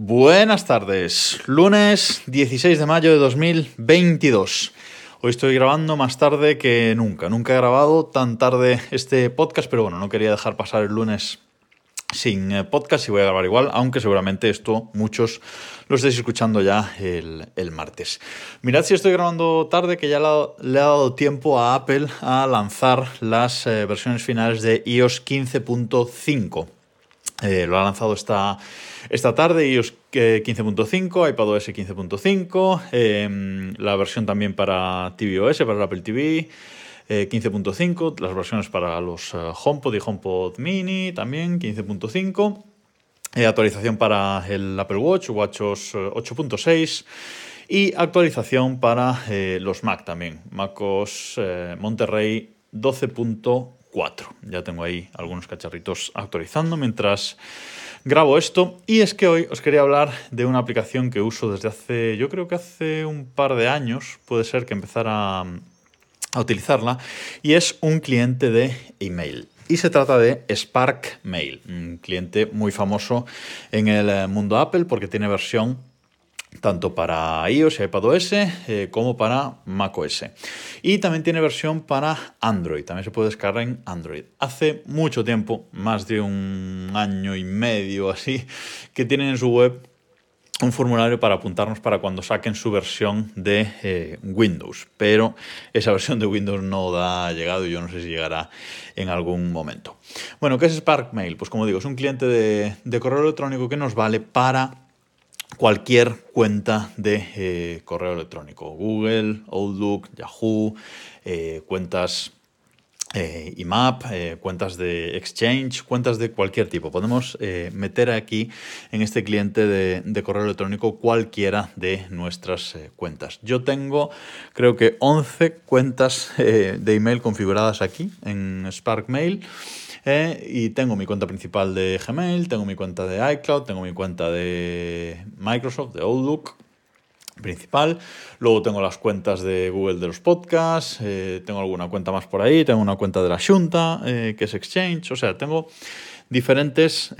Buenas tardes, lunes 16 de mayo de 2022. Hoy estoy grabando más tarde que nunca. Nunca he grabado tan tarde este podcast, pero bueno, no quería dejar pasar el lunes sin eh, podcast y voy a grabar igual, aunque seguramente esto muchos lo estéis escuchando ya el, martes. Mirad si estoy grabando tarde, que ya le ha dado tiempo a Apple a lanzar las eh, versiones finales de iOS 15.5. Eh, lo ha lanzado esta, esta tarde iOS 15.5, iPadOS 15.5, eh, la versión también para tvOS, para el Apple TV. 15.5, eh, las versiones para los eh, HomePod y HomePod Mini también 15.5, actualización para el Apple Watch, WatchOS 8.6 y actualización para los Mac también, MacOS Monterrey 12.4. Ya tengo ahí algunos cacharritos actualizando mientras grabo esto. Y es que hoy os quería hablar de una aplicación que uso desde hace, yo creo que hace un par de años, puede ser que empezara a, utilizarla, y es un cliente de email. Y se trata de Spark Mail, un cliente muy famoso en el mundo Apple porque tiene versión tanto para iOS y iPadOS eh, como para macOS. Y también tiene versión para Android, también se puede descargar en Android. Hace mucho tiempo, más de un año y medio así, que tienen en su web un formulario para apuntarnos para cuando saquen su versión de eh, Windows. Pero esa versión de Windows no ha llegado y yo no sé si llegará en algún momento. Bueno, ¿qué es Spark Mail? Pues como digo, es un cliente de correo electrónico que nos vale para cualquier cuenta de eh, correo electrónico. Google, Outlook, Yahoo, eh, cuentas eh, IMAP, cuentas de Exchange, cuentas de cualquier tipo. Podemos meter aquí en este cliente de, de correo electrónico cualquiera de nuestras cuentas. Yo tengo creo que 11 cuentas de email configuradas aquí en Spark Mail. Eh, y tengo mi cuenta principal de Gmail, tengo mi cuenta de iCloud, tengo mi cuenta de Microsoft, de Outlook principal. Luego tengo las cuentas de Google de los podcasts, eh, tengo alguna cuenta más por ahí, tengo una cuenta de la Junta, eh, que es Exchange, o sea, tengo diferentes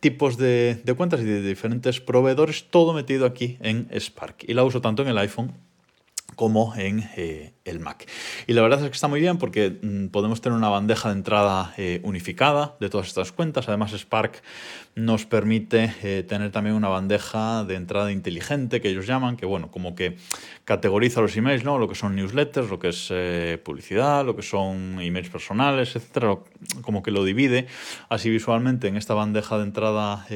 tipos de, cuentas y de diferentes proveedores, todo metido aquí en Spark. Y la uso tanto en el iPhone como en el Mac. Y la verdad es que está muy bien porque mm, podemos tener una bandeja de entrada eh, unificada de todas estas cuentas. Además, Spark nos permite eh, tener también una bandeja de entrada inteligente que ellos llaman, que bueno, como que categoriza los emails, ¿no? Lo que son newsletters, lo que es publicidad, lo que son emails personales, etcétera, como que lo divide así visualmente en esta bandeja de entrada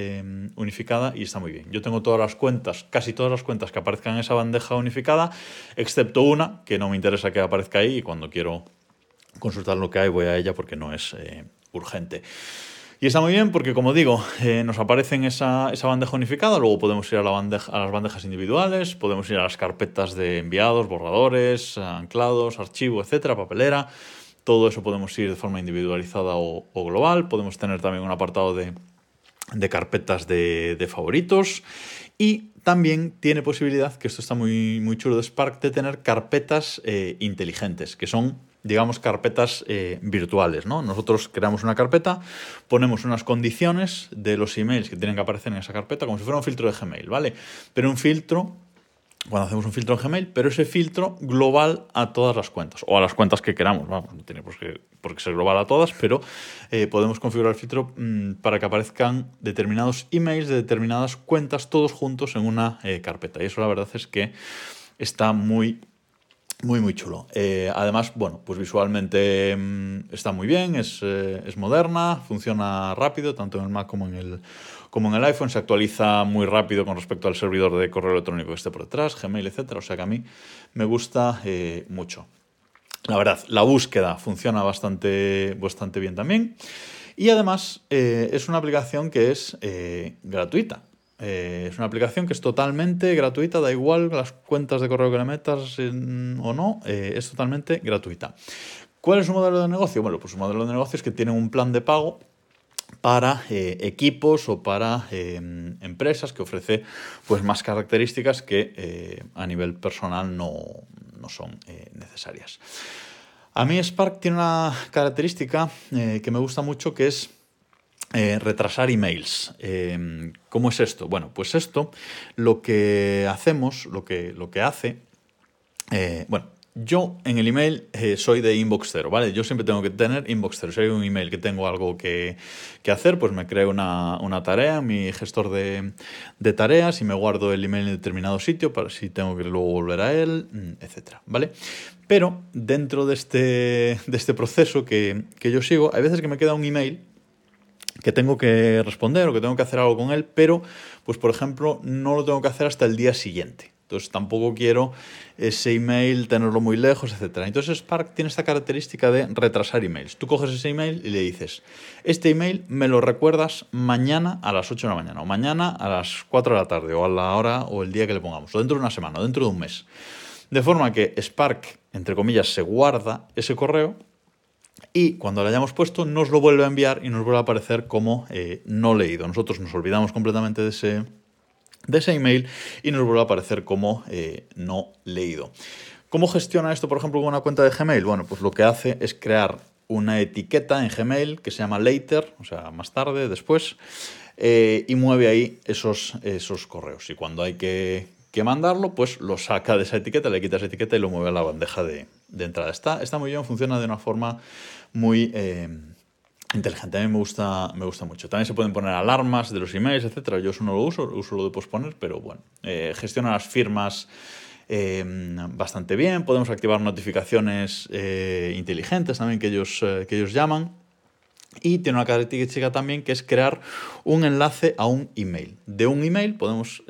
unificada y está muy bien. Yo tengo todas las cuentas, casi todas las cuentas que aparezcan en esa bandeja unificada, excepto una que no me interesa que aparezca ahí y cuando quiero consultar lo que hay voy a ella porque no es eh, urgente. Y está muy bien porque, como digo, eh, nos aparece esa, bandeja unificada, luego podemos ir a, la bandeja, a las bandejas individuales, podemos ir a las carpetas de enviados, borradores, anclados, archivo, etcétera, papelera. Todo eso podemos ir de forma individualizada o, global. Podemos tener también un apartado de, carpetas de favoritos y también tiene posibilidad, que esto está muy, muy chulo de Spark, de tener carpetas eh, inteligentes, que son, digamos, carpetas eh, virtuales. ¿no? Nosotros creamos una carpeta, ponemos unas condiciones de los emails que tienen que aparecer en esa carpeta, como si fuera un filtro de Gmail, ¿vale? Pero un filtro cuando hacemos un filtro en Gmail, pero ese filtro global a todas las cuentas, o a las cuentas que queramos, vamos, no tiene por qué, ser global a todas, pero eh, podemos configurar el filtro mm, para que aparezcan determinados emails de determinadas cuentas todos juntos en una eh, carpeta. Y eso la verdad es que está muy muy, muy chulo. Eh, además, bueno, pues visualmente mm, está muy bien, es, es, moderna, funciona rápido, tanto en el Mac como en el, como en el iPhone, se actualiza muy rápido con respecto al servidor de correo electrónico que esté por detrás, Gmail, etcétera. O sea que a mí me gusta eh, mucho. La verdad, la búsqueda funciona bastante, bastante bien también. Y además eh, es una aplicación que es eh, es una aplicación que es totalmente gratuita, da igual las cuentas de correo que le metas o no, es totalmente gratuita. ¿Cuál es su modelo de negocio? Bueno, pues su modelo de negocio es que tienen un plan de pago para eh, equipos o para em, empresas que ofrece pues, más características que eh, a nivel personal no, son eh, necesarias. A mí Spark tiene una característica que me gusta mucho que es retrasar emails. ¿Cómo es esto? Bueno, pues esto lo que hacemos, lo que, lo que hace, bueno, yo en el email eh, soy de inbox cero, ¿vale? Yo siempre tengo que tener inbox cero. Si hay un email que tengo algo que, hacer, pues me creo una, tarea en mi gestor de, tareas y me guardo el email en determinado sitio para si tengo que luego volver a él, mm, etcétera, ¿vale? Pero dentro de este, de este proceso que, que yo sigo, hay veces que me queda un email que tengo que responder o que tengo que hacer algo con él, pero, pues por ejemplo, no lo tengo que hacer hasta el día siguiente. Entonces tampoco quiero ese email tenerlo muy lejos, etc. Entonces Spark tiene esta característica de retrasar emails. Tú coges ese email y le dices, este email me lo recuerdas mañana a las 8 de la mañana, o mañana a las 4 de la tarde, o a la hora o el día que le pongamos, o dentro de una semana, o dentro de un mes. De forma que Spark, entre comillas, se guarda ese correo y cuando lo hayamos puesto nos lo vuelve a enviar y nos vuelve a aparecer como eh, no leído. Nosotros nos olvidamos completamente de ese de ese email y nos vuelve a aparecer como eh, no leído. ¿Cómo gestiona esto, por ejemplo, con una cuenta de Gmail? Bueno, pues lo que hace es crear una etiqueta en Gmail que se llama later, o sea, más tarde, después, eh, y mueve ahí esos, esos correos. Y cuando hay que, mandarlo, pues lo saca de esa etiqueta, le quita esa etiqueta y lo mueve a la bandeja de, entrada. Está, está muy bien, funciona de una forma muy... Eh, inteligente. A mí me gusta, me gusta mucho. También se pueden poner alarmas de los emails, etcétera. Yo eso no lo uso, uso lo de posponer, pero bueno. Eh, gestiona las firmas eh, bastante bien. Podemos activar notificaciones eh, inteligentes también que ellos, que ellos llaman. Y tiene una característica también que es crear un enlace a un email. De un email podemos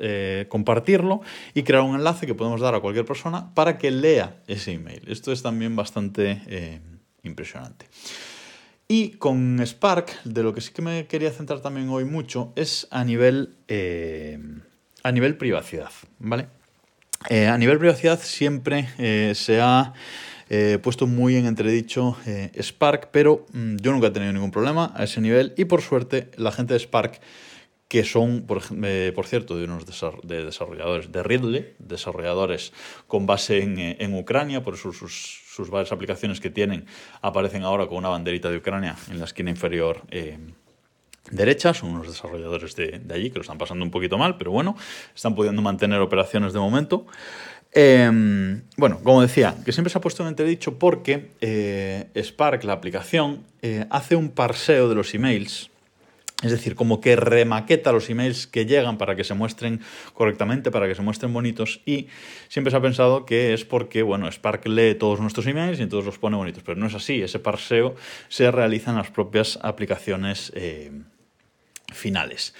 compartirlo y crear un enlace que podemos dar a cualquier persona para que lea ese email. Esto es también bastante impresionante. Y con Spark, de lo que sí que me quería centrar también hoy mucho, es a nivel, eh, a nivel privacidad, ¿vale? Eh, a nivel privacidad siempre eh, se ha puesto muy en entredicho Spark, pero mm, yo nunca he tenido ningún problema a ese nivel y por suerte la gente de Spark que son, por, por, cierto, de unos de desarrolladores de Ridley, desarrolladores con base en, en Ucrania, por eso sus, sus varias aplicaciones que tienen aparecen ahora con una banderita de Ucrania en la esquina inferior eh, derecha. Son unos desarrolladores de, allí que lo están pasando un poquito mal, pero bueno, están pudiendo mantener operaciones de momento. Em, bueno, como decía, que siempre se ha puesto en entredicho porque eh, Spark, la aplicación, eh, hace un parseo de los emails es decir, como que remaqueta los emails que llegan para que se muestren correctamente, para que se muestren bonitos. Y siempre se ha pensado que es porque, bueno, Spark lee todos nuestros emails y entonces los pone bonitos. Pero no es así. Ese parseo se realiza en las propias aplicaciones eh, finales.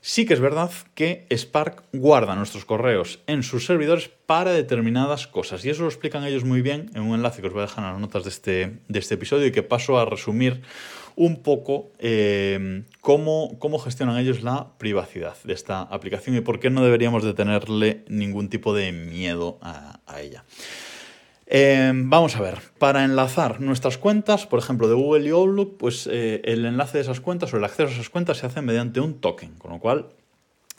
Sí que es verdad que Spark guarda nuestros correos en sus servidores para determinadas cosas. Y eso lo explican ellos muy bien en un enlace que os voy a dejar en las notas de este, de este episodio y que paso a resumir un poco eh, cómo, cómo, gestionan ellos la privacidad de esta aplicación y por qué no deberíamos de tenerle ningún tipo de miedo a, ella. Eh, vamos a ver, para enlazar nuestras cuentas, por ejemplo, de Google y Outlook, pues eh, el enlace de esas cuentas o el acceso a esas cuentas se hace mediante un token, con lo cual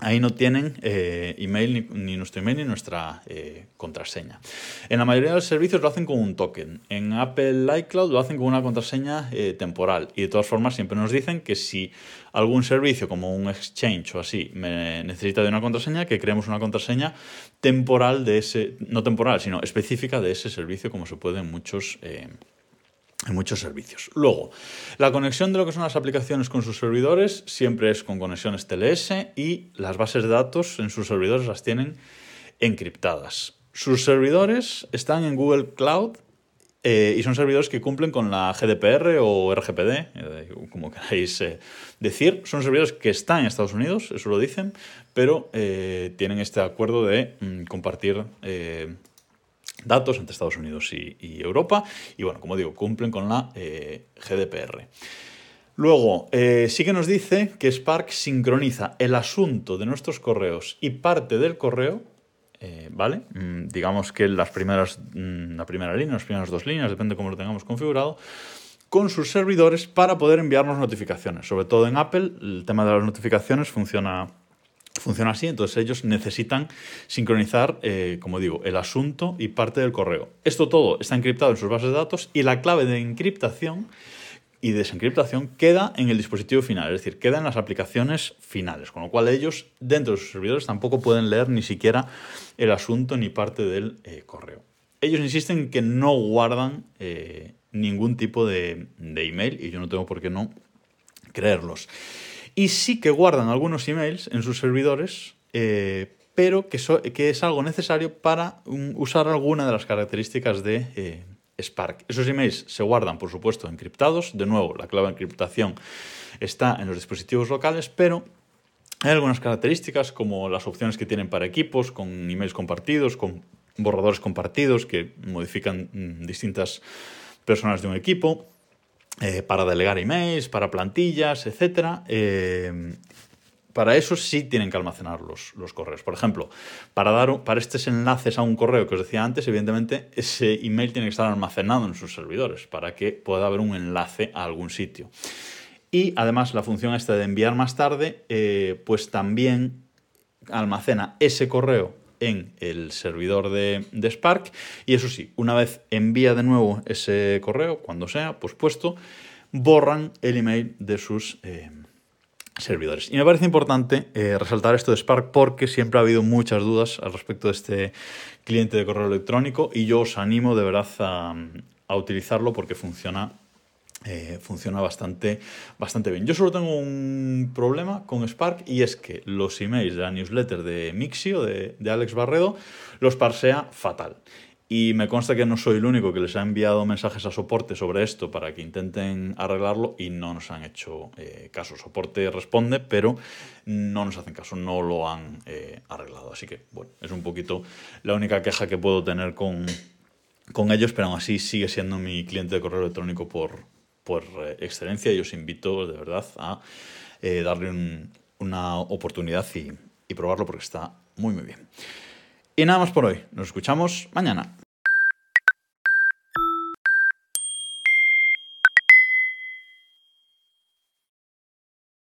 Ahí no tienen eh, email ni, nuestro email ni nuestra eh, contraseña. En la mayoría de los servicios lo hacen con un token. En Apple iCloud lo hacen con una contraseña eh, temporal. Y de todas formas siempre nos dicen que si algún servicio como un Exchange o así me necesita de una contraseña, que creemos una contraseña temporal de ese, no temporal, sino específica de ese servicio como se puede en muchos en muchos servicios. Luego, la conexión de lo que son las aplicaciones con sus servidores siempre es con conexiones TLS y las bases de datos en sus servidores las tienen encriptadas. Sus servidores están en Google Cloud eh, y son servidores que cumplen con la GDPR o RGPD, eh, como queráis eh, decir. Son servidores que están en Estados Unidos, eso lo dicen, pero tienen este acuerdo de mm, compartir datos entre Estados Unidos y, Europa. Y bueno, como digo, cumplen con la eh, GDPR. Luego, eh, sí que nos dice que Spark sincroniza el asunto de nuestros correos y parte del correo, eh, ¿vale? Mm, digamos que las primeras, mm, la primera línea, las primeras dos líneas, depende de cómo lo tengamos configurado, con sus servidores para poder enviarnos notificaciones. Sobre todo en Apple, el tema de las notificaciones funciona Funciona así, entonces ellos necesitan sincronizar, eh, como digo, el asunto y parte del correo. Esto todo está encriptado en sus bases de datos y la clave de encriptación y desencriptación queda en el dispositivo final, es decir, queda en las aplicaciones finales, con lo cual ellos dentro de sus servidores tampoco pueden leer ni siquiera el asunto ni parte del eh, correo. Ellos insisten que no guardan eh, ningún tipo de, email y yo no tengo por qué no creerlos. Y sí que guardan algunos emails en sus servidores, eh, pero que, es algo necesario para usar alguna de las características de Spark. Esos emails se guardan, por supuesto, encriptados. De nuevo, la clave de encriptación está en los dispositivos locales, pero hay algunas características como las opciones que tienen para equipos, con emails compartidos, con borradores compartidos que modifican mm, distintas personas de un equipo, eh, para delegar emails, para plantillas, etc. Para eso sí tienen que almacenar los, los correos. Por ejemplo, para, dar, para estos enlaces a un correo que os decía antes, evidentemente ese email tiene que estar almacenado en sus servidores para que pueda haber un enlace a algún sitio. Y además la función esta de enviar más tarde, eh, pues también almacena ese correo en el servidor de, Spark y eso sí, una vez envía de nuevo ese correo, cuando sea, pues puesto, borran el email de sus... Eh, servidores. Y me parece importante eh, resaltar esto de Spark porque siempre ha habido muchas dudas al respecto de este cliente de correo electrónico y yo os animo de verdad a, utilizarlo porque funciona, eh, funciona bastante, bastante bien. Yo solo tengo un problema con Spark y es que los emails de la newsletter de Mixio, de, de Alex Barredo, los parsea fatal. Y me consta que no soy el único que les ha enviado mensajes a soporte sobre esto para que intenten arreglarlo y no nos han hecho eh, caso. Soporte responde, pero no nos hacen caso, no lo han eh, arreglado. Así que, bueno, es un poquito la única queja que puedo tener con, con ellos, pero aún así sigue siendo mi cliente de correo electrónico por, por eh, excelencia y os invito de verdad a darle una oportunidad y, y probarlo porque está muy, muy bien. Y nada más por hoy. Nos escuchamos mañana.